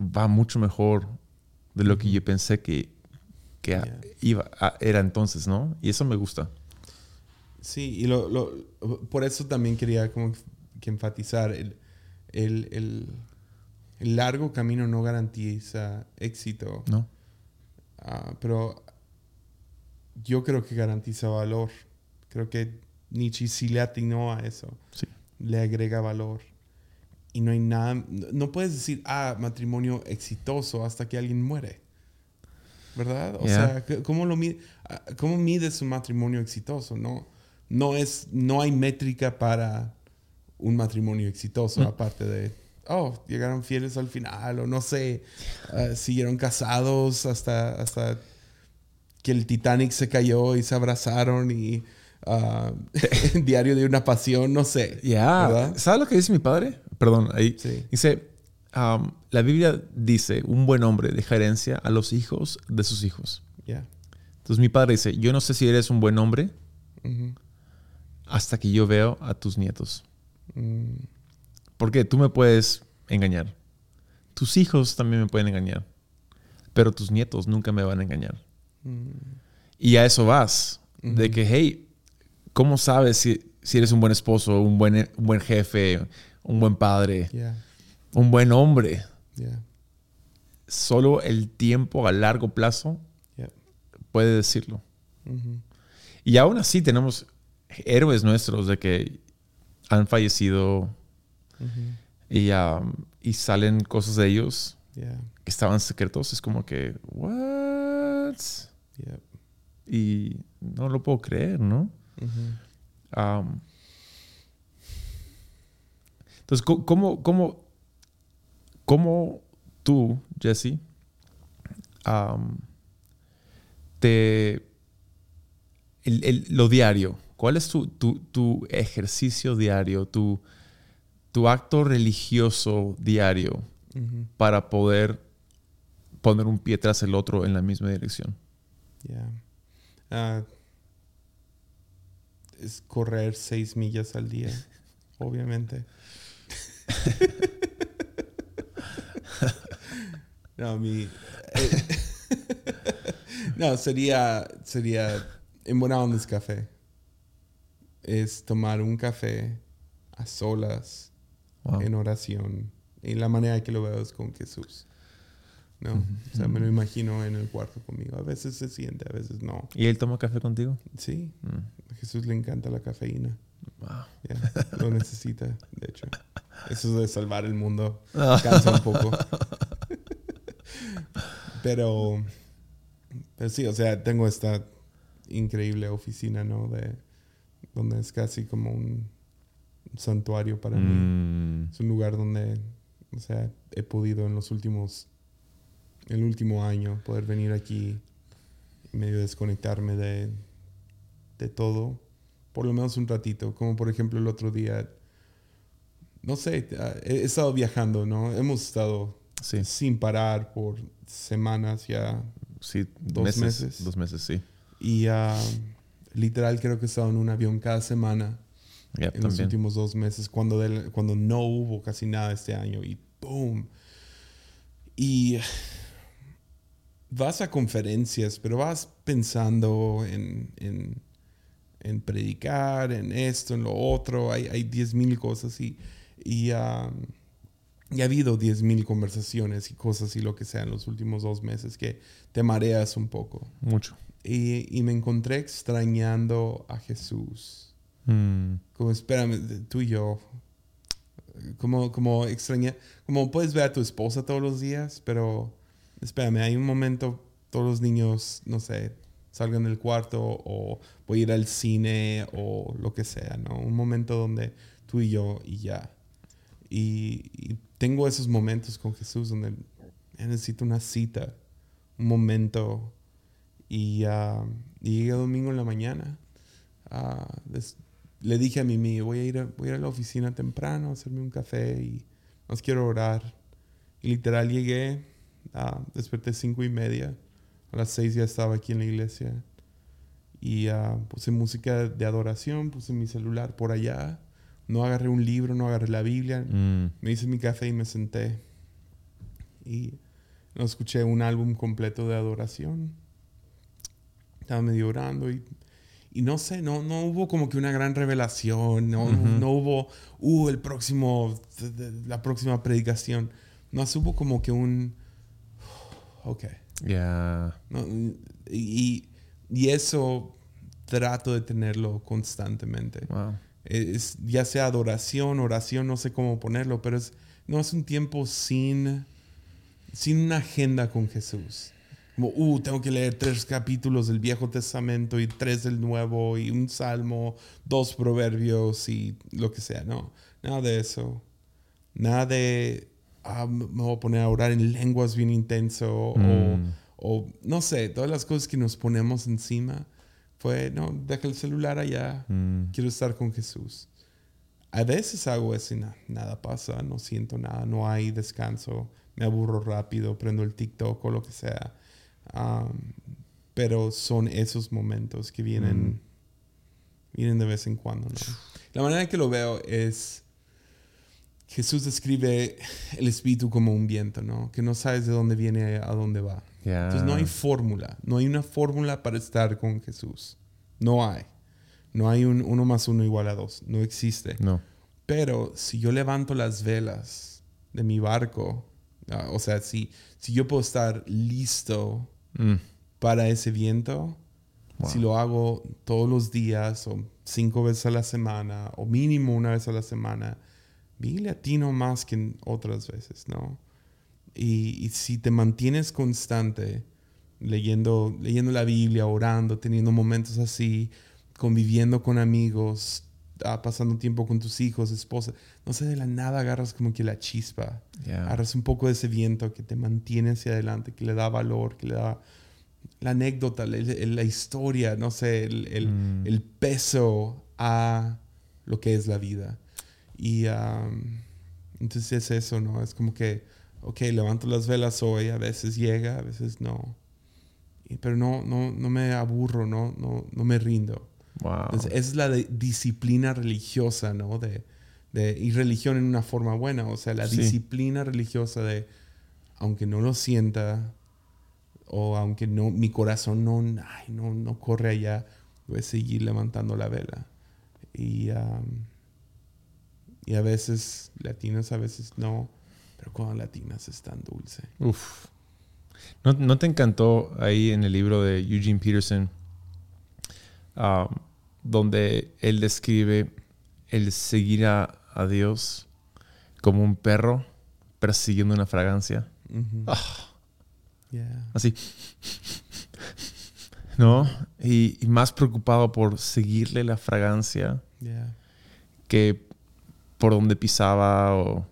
va mucho mejor de lo que yo pensé que, que Yeah. iba, a- era entonces, ¿no? Y eso me gusta. Sí, y lo, lo- por eso también quería como que enfatizar el, el, el- el largo camino no garantiza éxito, ¿No? ah, pero yo creo que garantiza valor. Creo que Nietzsche sí le atinó a eso. Sí. Le agrega valor. Y no hay nada, no puedes decir, ah, matrimonio exitoso hasta que alguien muere. ¿Verdad? O Yeah. sea, ¿cómo, lo mide, ah, ¿cómo mides un matrimonio exitoso? No, no, es, no hay métrica para un matrimonio exitoso, Mm. aparte de, oh, llegaron fieles al final, o no sé, ah, siguieron casados hasta, hasta que el Titanic se cayó y se abrazaron y ah, diario de una pasión, no sé. Ya. ¿Verdad? ¿Sabes lo que dice mi padre? Perdón, ahí. Sí. Dice, um, la Biblia dice, un buen hombre deja herencia a los hijos de sus hijos. Ya. Entonces mi padre dice, yo no sé si eres un buen hombre hasta que yo veo a tus nietos. Mm, Porque tú me puedes engañar. Tus hijos también me pueden engañar. Pero tus nietos nunca me van a engañar. mm, Y a eso vas. De que, hey, ¿cómo sabes si, si eres un buen esposo, un buen, un buen jefe, un buen padre, un buen hombre? Solo el tiempo a largo plazo puede decirlo. Y aún así tenemos héroes nuestros de que han fallecido y, um, y salen cosas de ellos que estaban secretos. Es como que, ¿what? Y no lo puedo creer, ¿no? Ujú. Um, entonces, ¿cómo, cómo, cómo tú, Jesse, um, te... el- el- lo diario, ¿cuál es tu, tu- tu ejercicio diario, tu, tu acto religioso diario para poder poner un pie tras el otro en la misma dirección? Ya. Ah, es correr seis millas al día, obviamente. no, mi. eh, no, sería. Sería. En buena onda es café. Es tomar un café a solas, Wow. en oración. Y la manera que lo veo es con Jesús. ¿no? O sea, me lo imagino en el cuarto conmigo. A veces se siente, a veces no. ¿Y él toma café contigo? Sí, Mm. a Jesús le encanta la cafeína. Wow. Lo necesita, de hecho. Eso de salvar el mundo cansa un poco. Pero, pero sí, o sea, tengo esta increíble oficina, ¿no? De, donde es casi como un santuario para mí. Mm. Es un lugar donde, o sea, he podido en los últimos, el último año, poder venir aquí y medio desconectarme de, de todo, por lo menos un ratito. Como por ejemplo el otro día, no sé, ah, he, estado viajando, ¿no? Hemos estado Sí, sin parar por semanas ya. sí, Dos meses, meses. Dos meses, sí. Y ah, literal creo que he estado en un avión cada semana Yep, en los últimos dos meses, cuando, del- cuando no hubo casi nada este año y ¡boom! Y vas a conferencias, pero vas pensando en, en, en predicar, en esto, en lo otro, hay, hay 10 mil cosas y, y, um, y ha habido 10 mil conversaciones y cosas y lo que sea en los últimos dos meses que te mareas un poco. Mucho. Y, y me encontré extrañando a Jesús. Mm, Como, espérame, tú y yo. Como, como extraña. Como puedes ver a tu esposa todos los días, pero espérame, hay un momento, todos los niños, no sé, salgan del cuarto o voy a ir al cine o lo que sea, ¿no? Un momento donde tú y yo y ya. Y, y tengo esos momentos con Jesús donde necesito una cita, un momento. Y, y llegué domingo en la mañana. Des- le dije a Mimi, voy a, ir a, voy a ir a la oficina temprano, a hacerme un café y nos quiero orar. Y literal llegué, ah, desperté cinco y media. A las seis ya estaba aquí en la iglesia. Y puse música de adoración, puse mi celular por allá. No agarré un libro, no agarré la Biblia. mm, Me hice mi café y me senté. Y no escuché un álbum completo de adoración. Estaba medio orando y, y no sé, no, no hubo como que una gran revelación. No, no- no hubo, uh, el próximo, la próxima predicación. No, hubo como que un, ok. ya. ¿no? Y, y eso trato de tenerlo constantemente Wow. es ya sea adoración, oración, no sé cómo ponerlo, pero es, no es un tiempo sin, sin una agenda con Jesús. Como, uh, tengo que leer tres capítulos del Viejo Testamento y tres del Nuevo y un salmo, dos proverbios y lo que sea, no. Nada de eso. Nada de, ah, me voy a poner a orar en lenguas bien intenso o, Mm. o no sé, todas las cosas que nos ponemos encima. Fue, no, deja el celular allá, Mm, quiero estar con Jesús. A veces hago eso y na- nada pasa, no siento nada, no hay descanso, me aburro rápido, prendo el TikTok o lo que sea. Am, pero son esos momentos que vienen, vienen de vez en cuando. ¿no? La manera que lo veo es, Jesús describe el espíritu como un viento, ¿no? Que no sabes de dónde viene a dónde va. ya. Entonces no hay fórmula, no hay una fórmula para estar con Jesús. No hay. No hay un uno más uno igual a dos. No existe. No. Pero si yo levanto las velas de mi barco, ah, o sea, si, si yo puedo estar listo Mm, para ese viento, Wow. si lo hago todos los días o cinco veces a la semana o mínimo una vez a la semana, bien latino más que otras veces, ¿no? Y, y si te mantienes constante leyendo, leyendo la Biblia, orando, teniendo momentos así, conviviendo con amigos, ah, pasando tiempo con tus hijos, esposa, no sé, de la nada agarras como que la chispa agarras un poco de ese viento que te mantiene hacia adelante, que le da valor, que le da la anécdota, la, la historia, no sé, el, el- Mm. el peso a lo que es la vida. Y am, entonces es eso, ¿no? Es como que, ok, levanto las velas hoy, a veces llega, a veces no. Pero no, no, no me aburro, no, no, no me rindo. Wow. Entonces, esa es la de- disciplina religiosa, ¿no? De, de, y religión en una forma buena, o sea, la Sí. disciplina religiosa de, aunque no lo sienta, o aunque no, mi corazón no, ay, no, no corre allá, voy a seguir levantando la vela. Y, am, y a veces latinas, a veces no, pero cuando latinas es tan dulce. Uf. ¿No, no te encantó ahí en el libro de Eugene Peterson, um, donde él describe el seguir a, a Dios como un perro persiguiendo una fragancia? Ah. Yeah. Así. ¿No? Y, y más preocupado por seguirle la fragancia Yeah. que por donde pisaba o,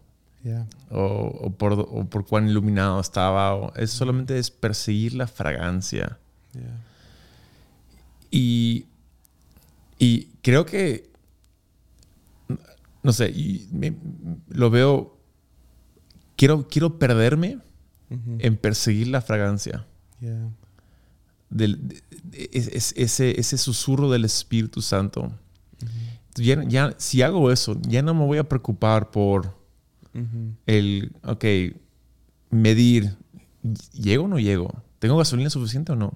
Yeah. o, o por, o por cuán iluminado estaba. O, es solamente es perseguir la fragancia. Y, y creo que, no sé, y me- lo veo, quiero, quiero perderme en perseguir la fragancia. Yeah. Del, de- de- es- es- ese, ese susurro del Espíritu Santo. ya, ya- si hago eso, ya no me voy a preocupar por el, ok, medir, ¿llego o no llego? ¿Tengo gasolina suficiente o no?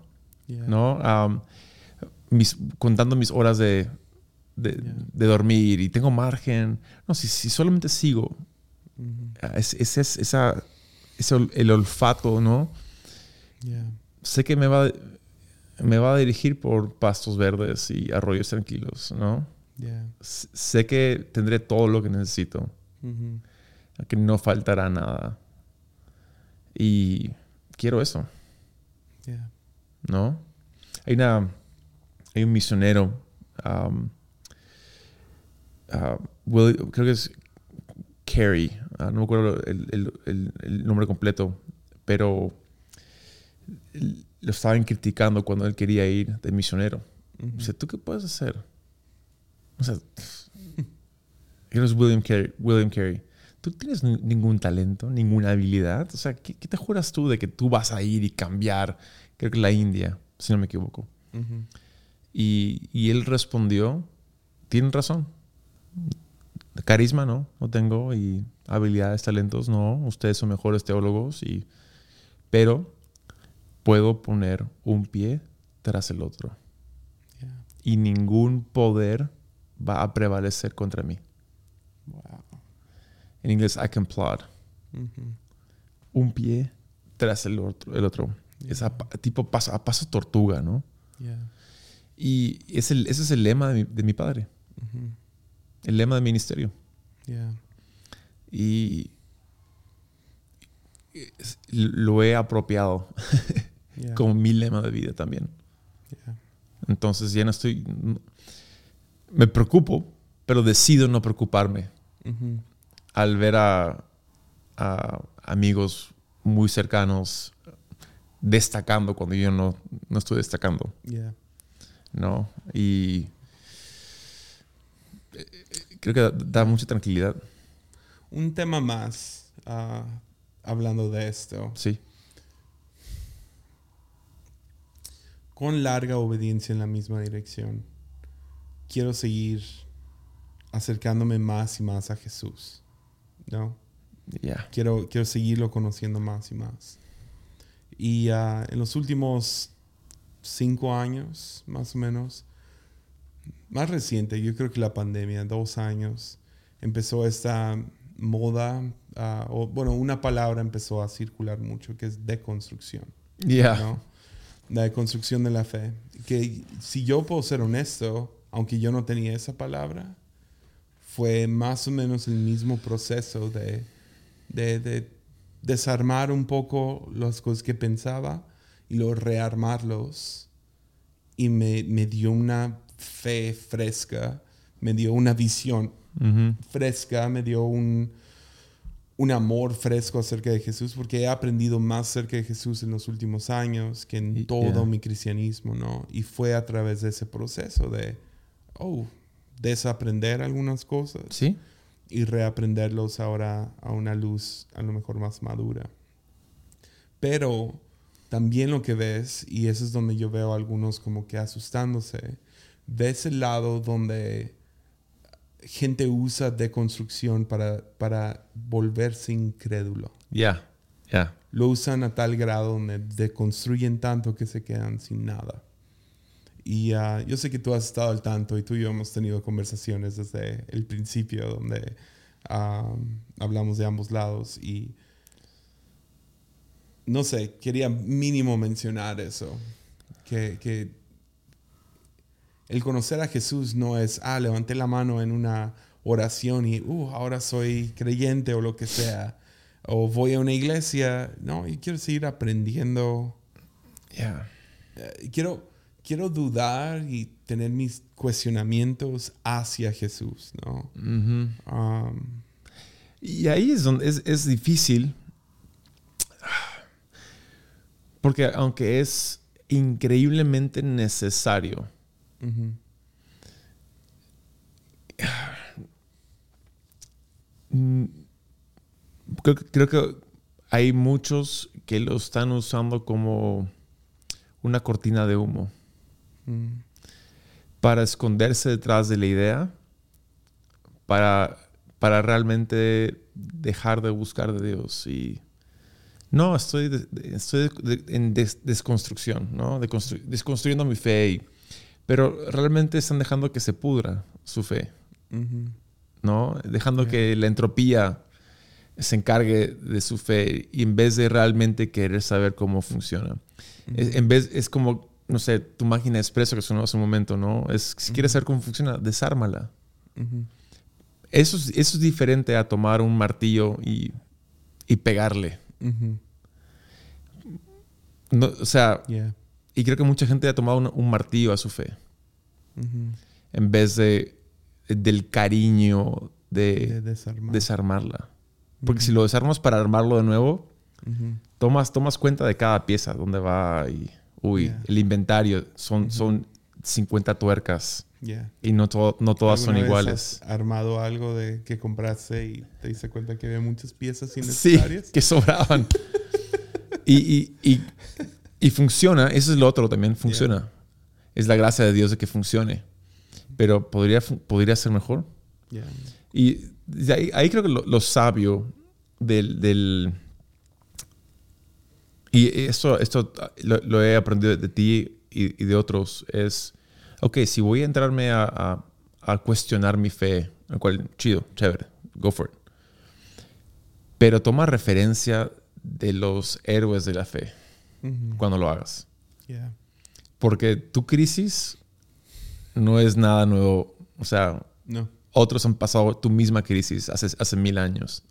Yeah. ¿No? Am, mis, contando mis horas de, de, Yeah. de dormir y tengo margen. No, si, si solamente sigo, Ujú. ah, es, es- es- esa, ol- el olfato, ¿no? Yeah. Sé que me va, me va a dirigir por pastos verdes y arroyos tranquilos, ¿no? Yeah. Sé que tendré todo lo que necesito, que no faltará nada. Y quiero eso. ¿no? Hay, una, hay un misionero, um, ah, Will- creo que es Carey, ah, no me acuerdo el, el- el- el nombre completo, pero lo estaban criticando cuando él quería ir de misionero. Ujú. Dice, ¿tú qué puedes hacer? O sea, eres William Carey. William Carey. Tú tienes ni- ningún talento, ninguna habilidad. O sea, ¿qué, qué te juras tú de que tú vas a ir y cambiar? Creo que la India, si no me equivoco. Ujú. Y, y él respondió, tienen razón. Carisma no, no tengo. Y habilidades, talentos no. Ustedes son mejores teólogos. Y, pero puedo poner un pie tras el otro. Yeah. Y ningún poder va a prevalecer contra mí. Wow. En inglés, I can plod. Ujú. Un pie tras el otro. El otro. Es a pa- tipo paso, a paso tortuga, ¿no? Yeah. Y es el, ese es el lema de mi, de mi padre. El lema del ministerio. Yeah. Y es- lo he apropiado Yeah. como mi lema de vida también. Yeah. Entonces ya no estoy... Me preocupo, pero decido no preocuparme al ver a, a amigos muy cercanos destacando cuando yo no, no estoy destacando, Yeah. ¿No? Y eh, creo que da, da mucha tranquilidad, Un tema más, ah, hablando de esto. sí. Con larga obediencia en la misma dirección, quiero seguir acercándome más y más a Jesús. ¿No? Ya. Quiero, quiero seguirlo conociendo más y más. Y ah, en los últimos cinco años, más o menos, más reciente, yo creo que la pandemia, dos años, empezó esta moda, ah, o bueno, una palabra empezó a circular mucho, que es deconstrucción. Ya. ¿no? La deconstrucción de la fe. Que si yo puedo ser honesto, aunque yo no tenía esa palabra, fue más o menos el mismo proceso de, de, de desarmar un poco las cosas que pensaba y luego rearmarlos. Y me, me dio una fe fresca, me dio una visión Ujú. fresca, me dio un, un amor fresco acerca de Jesús, porque he aprendido más acerca de Jesús en los últimos años que en Y- todo yeah. mi cristianismo, ¿no? Y fue a través de ese proceso de, oh, desaprender algunas cosas Sí. y reaprenderlos ahora a una luz a lo mejor más madura. Pero también lo que ves, y eso es donde yo veo a algunos como que asustándose, ves el lado donde gente usa deconstrucción para, para volverse incrédulo. Ya. Ya. Lo usan a tal grado donde deconstruyen tanto que se quedan sin nada. Y ah, yo sé que tú has estado al tanto y tú y yo hemos tenido conversaciones desde el principio donde ah, hablamos de ambos lados y no sé, quería mínimo mencionar eso, que, que el conocer a Jesús no es, ah, levanté la mano en una oración y, uh, ahora soy creyente o lo que sea, o voy a una iglesia, no, y quiero seguir aprendiendo Ya. eh, quiero, quiero dudar y tener mis cuestionamientos hacia Jesús, ¿no? Ujú. Um, Y ahí es donde es, es difícil. Porque aunque es increíblemente necesario, ujú, creo, que- creo que hay muchos que lo están usando como una cortina de humo mm, para esconderse detrás de la idea para, para realmente dejar de buscar de Dios. Y no, estoy, de- estoy de- en des- desconstrucción, ¿no? De constru- desconstruyendo mi fe. y- pero realmente están dejando que se pudra su fe. ¿no? Dejando que la entropía se encargue de su fe y en vez de realmente querer saber cómo funciona. Es- en vez, es como, no sé, tu máquina de expreso que sonó hace un momento, ¿no? Es, si quieres saber cómo funciona, desármala. Eso es, eso es diferente a tomar un martillo y, y pegarle. No, o sea, Yeah. y creo que mucha gente ha tomado un, un martillo a su fe en vez de del cariño De de desarmar. desarmarla. Porque si lo desarmas para armarlo de nuevo, tomas, tomas cuenta de cada pieza, dónde va y, uy, Yeah. el inventario, son, son 50 tuercas Yeah. y no, to- no todas son ¿Alguna vez iguales. has armado algo de que compraste y te diste cuenta que había muchas piezas Sí, innecesarias? que sobraban. y, y, y, y funciona, eso es lo otro también, funciona. Es la gracia de Dios de que funcione. Pero podría, podría ser mejor. Yeah. Y de ahí, ahí creo que lo, lo sabio del, del- Y esto, esto lo, lo he aprendido de ti y, y de otros. Es, ok, si voy a entrarme a, a- a cuestionar mi fe, lo cual, chido, chévere, go for it. Pero toma referencia de los héroes de la fe cuando lo hagas. Yeah. Porque tu crisis no es nada nuevo. O sea, No. otros han pasado tu misma crisis hace, hace mil años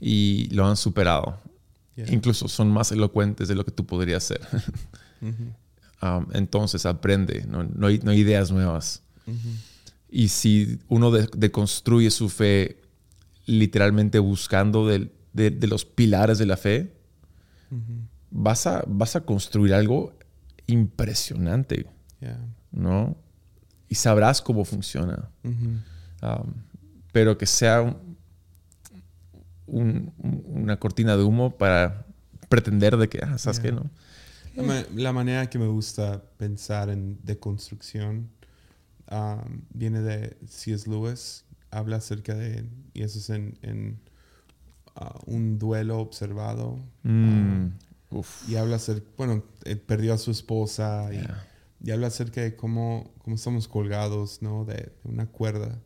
y lo han superado. Yeah. Incluso son más elocuentes de lo que tú podrías ser. Ujú. Um, entonces aprende, no, no hay, no hay ideas nuevas. Y si uno de- deconstruye su fe literalmente buscando de, de los pilares de la fe, vas a, vas a construir algo impresionante, Yeah. ¿no? Y sabrás cómo funciona. Um, pero que sea un- un- un- una cortina de humo para pretender de que, ah, ¿sabes Yeah. qué? No? La, ma- la manera que me gusta pensar en deconstrucción um, viene de C.S. Lewis. Habla acerca de, y eso es en, en, uh, un duelo observado. Mm, uf. y habla acerca, bueno, eh, perdió a su esposa y, Yeah. y habla acerca de cómo, cómo estamos colgados, ¿no? De, de una cuerda.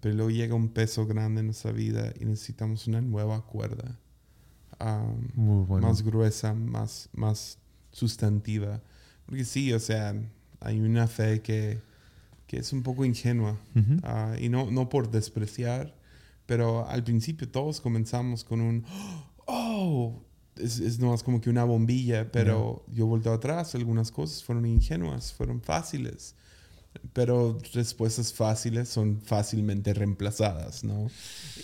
Pero luego llega un peso grande en nuestra vida y necesitamos una nueva cuerda. Um, Muy bueno. más gruesa, más, más sustantiva. Porque sí, o sea, hay una fe que, que es un poco ingenua. Ujú. Ah, y no, no por despreciar, pero al principio todos comenzamos con un, oh, es, es nomás como que una bombilla, pero yo volteo atrás, algunas cosas fueron ingenuas, fueron fáciles. Pero respuestas fáciles son fácilmente reemplazadas, ¿no?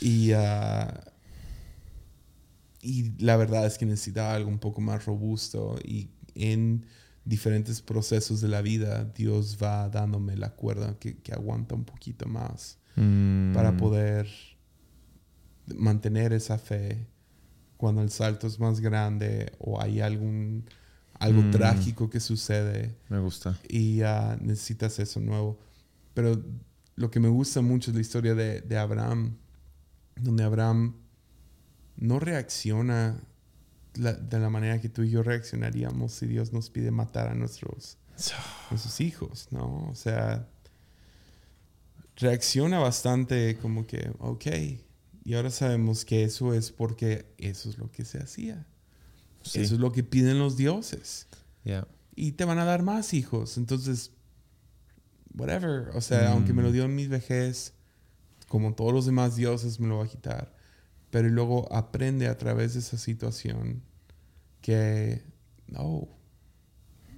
Y, ah, y la verdad es que necesitaba algo un poco más robusto y en diferentes procesos de la vida Dios va dándome la cuerda que, que aguanta un poquito más Mm, para poder mantener esa fe cuando el salto es más grande o hay algún algo Mm. trágico que sucede Me gusta. y ah, necesitas eso nuevo. Pero lo que me gusta mucho es la historia de, de Abraham, donde Abraham no reacciona la- de la manera que tú y yo reaccionaríamos si Dios nos pide matar a nuestros, nuestros hijos, ¿no? O sea, reacciona bastante como que, ok, y ahora sabemos que eso es porque eso es lo que se hacía. Sí. Eso es lo que piden los dioses Yeah. y te van a dar más hijos. Entonces, whatever. O sea, aunque me lo dio en mi vejez, como todos los demás dioses, me lo va a quitar. Pero luego aprende a través de esa situación que, no,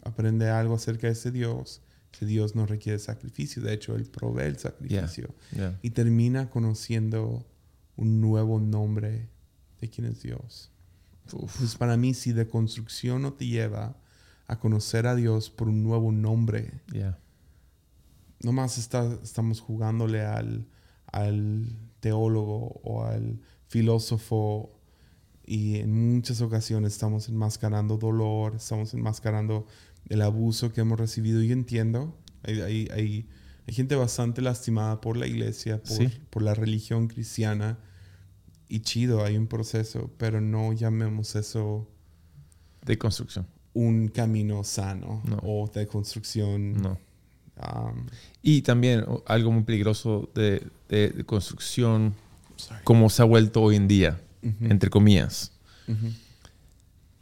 aprende algo acerca de ese Dios. Ese Dios no requiere sacrificio. De hecho, Él provee el sacrificio. Y termina conociendo un nuevo nombre de quién es Dios. Uf. Pues para mí, si de construcción no te lleva a conocer a Dios por un nuevo nombre, Yeah. nomás está, estamos jugándole al, al teólogo o al filósofo y en muchas ocasiones estamos enmascarando dolor, estamos enmascarando el abuso que hemos recibido. Y entiendo, hay, hay, hay Hay gente bastante lastimada por la iglesia, por, Sí. por la religión cristiana. Y chido, hay un proceso, pero no llamemos eso De construcción. un camino sano No. o de construcción. No. um, Y también algo muy peligroso de, de- de construcción. Como se ha vuelto hoy en día, entre comillas,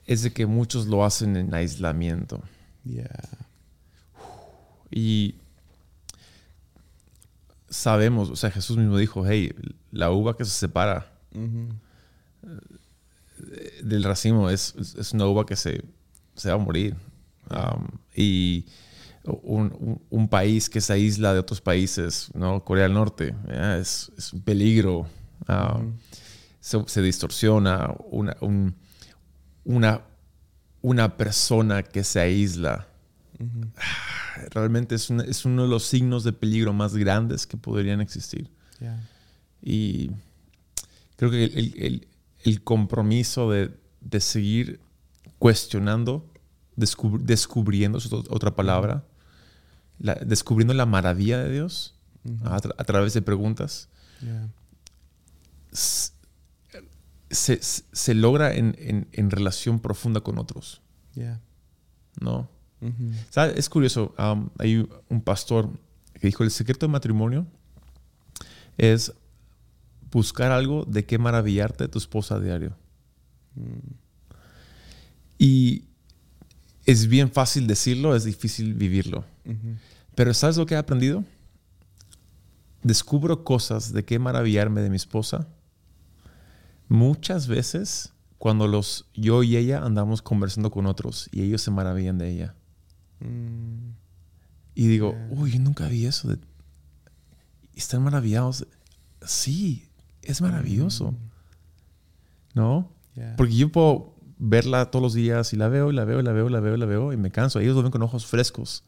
es de que muchos lo hacen en aislamiento. Yeah. Y sabemos, o sea, Jesús mismo dijo, hey, la uva que se separa del racimo es, una uva que se, se va a morir. Um, y un, un- un país que se aísla de otros países, ¿no? Corea del Norte, es un peligro. Ujú. se, se distorsiona una, un- una, una persona que se aísla. Ujú. Realmente es, una- es uno de los signos de peligro más grandes que podrían existir. Yeah. Y creo que el, el- el- el compromiso de, de seguir cuestionando, descub- descubriendo, es ot- otra palabra, la- descubriendo la maravilla de Dios a, tra- a través de preguntas, Yeah. Se, se- logra en, en- en relación profunda con otros, Yeah. ¿no? ¿Sabes? Es curioso, um, hay un pastor que dijo, el secreto del matrimonio es buscar algo de qué maravillarte de tu esposa a diario. Mm. Y es bien fácil decirlo, es difícil vivirlo. Ujú. Pero ¿sabes lo que he aprendido? Descubro cosas de qué maravillarme de mi esposa. Muchas veces cuando los yo y ella andamos conversando con otros y ellos se maravillan de ella. Mm. Y digo, Yeah. uy, yo nunca vi eso. De... Están maravillados. Sí, es maravilloso. ¿No? Yeah. Porque yo puedo verla todos los días y la veo y la veo y la veo y la veo y la veo y me canso. Ellos lo ven con ojos frescos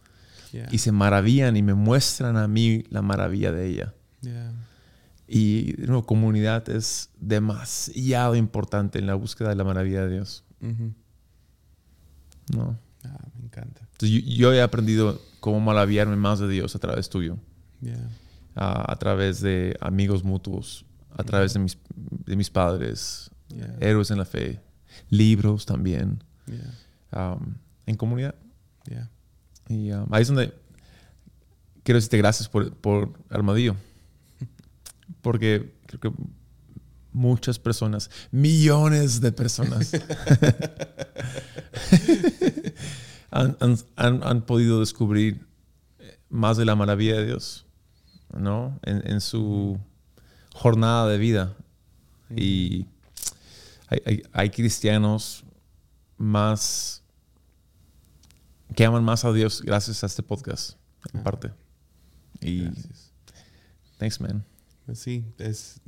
Yeah. y se maravillan y me muestran a mí la maravilla de ella. Y nuevo, comunidad es demasiado importante en la búsqueda de la maravilla de Dios. ¿no? Ah, me encanta. Entonces, yo, yo he aprendido cómo maravillarme más de Dios a través tuyo, Yeah. a, a través de amigos mutuos, a través de mis, de mis padres, Yeah. héroes en la fe, libros también, um, en comunidad. Yeah. Y um, ahí es donde quiero decirte gracias por, por Armadillo. Porque creo que muchas personas, millones de personas, han, han- han- han podido descubrir más de la maravilla de Dios, ¿no? En, en su jornada de vida. Y hay, hay- hay cristianos más que aman más a Dios gracias a este podcast, en parte. Y Gracias. thanks, man. Sí, es.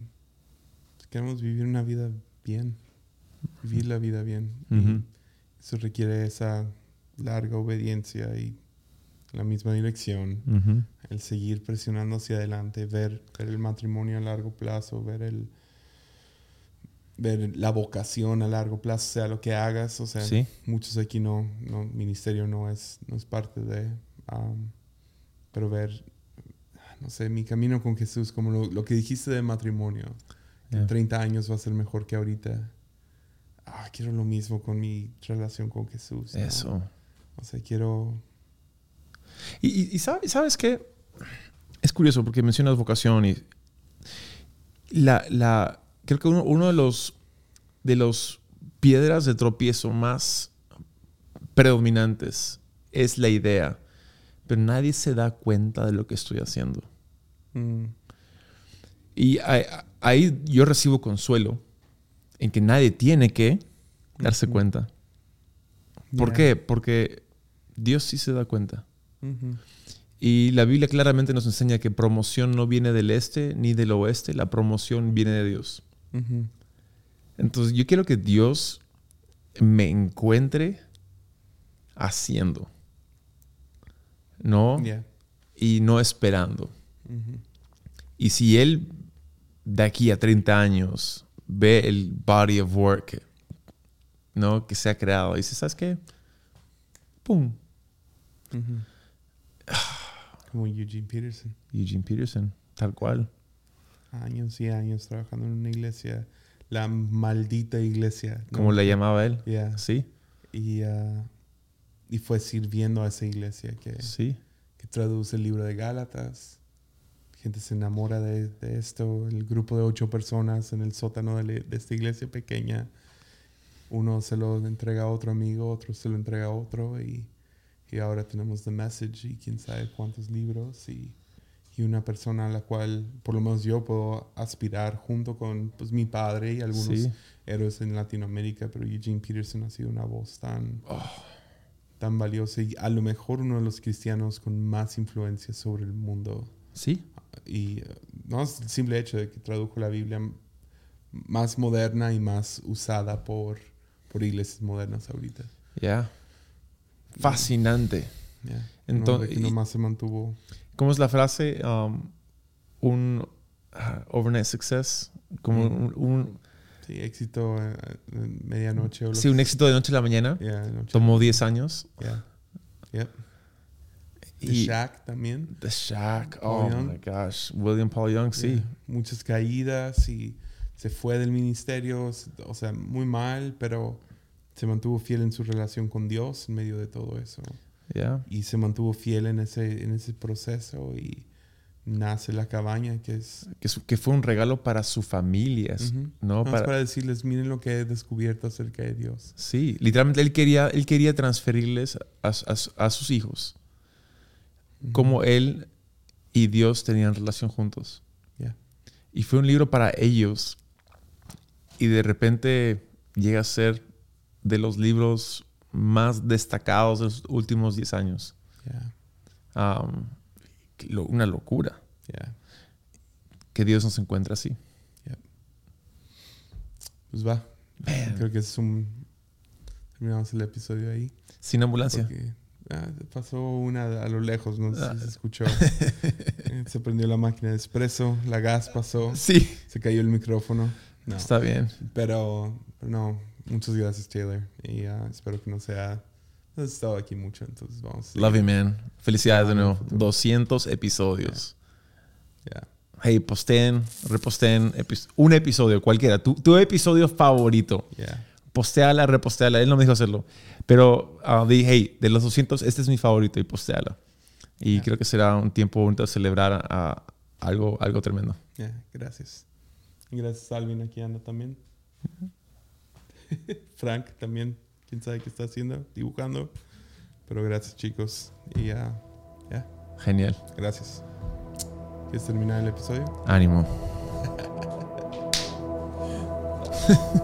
Queremos vivir una vida bien. Vivir la vida bien. Y. Eso requiere esa larga obediencia y la misma dirección. El seguir presionando hacia adelante, ver, ver el matrimonio a largo plazo, ver el ver la vocación a largo plazo, sea lo que hagas, o sea, Sí. muchos aquí no, no ministerio no es, no es parte de, um, pero ver, no sé, mi camino con Jesús, como lo, lo que dijiste de matrimonio, que en Yeah. 30 años va a ser mejor que ahorita. Ah, quiero lo mismo con mi relación con Jesús. ¿no? Eso. O sea, quiero... Y, y- y sabe- sabes qué? Es curioso porque mencionas vocación y la, la, creo que uno, uno de los de los piedras de tropiezo más predominantes es la idea, pero nadie se da cuenta de lo que estoy haciendo. Mm, Y ahí, ahí yo recibo consuelo en que nadie tiene que darse cuenta. ¿Por yeah. qué? Porque Dios sí se da cuenta. Y la Biblia claramente nos enseña que promoción no viene del este ni del oeste, la promoción viene de Dios. Entonces yo quiero que Dios me encuentre haciendo, ¿no? Yeah. Y no esperando. Y si Él de aquí a 30 años ve el body of work, ¿no? Que se ha creado, y dice, ¿sabes qué? ¡Pum! Como Eugene Peterson. Eugene Peterson, tal cual. Años y años trabajando en una iglesia. La maldita iglesia. ¿no? Como le llamaba él. Yeah. Sí, Y, ah, y fue sirviendo a esa iglesia que, sí. que traduce el libro de Gálatas. Gente se enamora de, de esto. El grupo de ocho personas en el sótano de, la- de esta iglesia pequeña. Uno se lo entrega a otro amigo, otro se lo entrega a otro. Y, y ahora tenemos The Message y quién sabe cuántos libros. Y, y una persona a la cual, por lo menos yo, puedo aspirar junto con pues, mi padre y algunos Sí. héroes en Latinoamérica. Pero Eugene Peterson ha sido una voz tan tan valiosa y a lo mejor uno de los cristianos con más influencia sobre el mundo. Sí, Y eh, no es el simple hecho de que tradujo la Biblia más moderna y más usada por, por iglesias modernas ahorita. ya. Fascinante. Yeah. Entonces- que nomás se mantuvo. ¿Cómo es la frase? Um, un ah, overnight success. Como Mm. un, un- Sí, éxito eh, en medianoche. O sí, un éxito de noche a la mañana. Yeah, noche. Tomó 10 años. Yeah. Yep. The Y Shack también. The Shack. Oh my gosh. William Paul Young, sí. Muchas caídas y se fue del ministerio, o sea, muy mal, pero se mantuvo fiel en su relación con Dios en medio de todo eso. Yeah. Y se mantuvo fiel en ese, en ese proceso y nace la cabaña, que es... Que, su- que fue un regalo para su familia. Ujú. ¿no? Nada más Para, para decirles, miren lo que he descubierto acerca de Dios. Sí, literalmente él quería, él quería transferirles a, a- a sus hijos cómo él y Dios tenían relación juntos. Yeah. Y fue un libro para ellos. Y de repente llega a ser de los libros más destacados de los últimos 10 años. Yeah. Um, lo- una locura Yeah. que Dios nos encuentra así. Pues va. Man. Creo que es un... Terminamos el episodio ahí. Sin ambulancia. Porque, ah, pasó una a lo lejos, no sé Ah. si se escuchó. Eh, se prendió la máquina de espresso, la gas pasó, Sí, se cayó el micrófono. No. está bien. Pero, pero no, muchas gracias Taylor. Y ah, espero que no sea... No has estado aquí mucho, entonces vamos. Love you, man. Felicidades de Ah, nuevo. futuro. 200 episodios. Ya. Hey, posteen, reposteen epi- un episodio, cualquiera. Tu, tu episodio favorito. Ya. Posteala, reposteala. Él no me dijo hacerlo. Pero ah, di, hey, de los 200, este es mi favorito y posteala. Y creo que será un tiempo bonito de celebrar ah, algo, algo tremendo. Ya, gracias. Gracias a Alvin aquí anda también. Frank también, quién sabe qué está haciendo, dibujando. Pero gracias chicos. Y ya, ya, Genial. gracias. ¿Quieres terminar el episodio? Ánimo.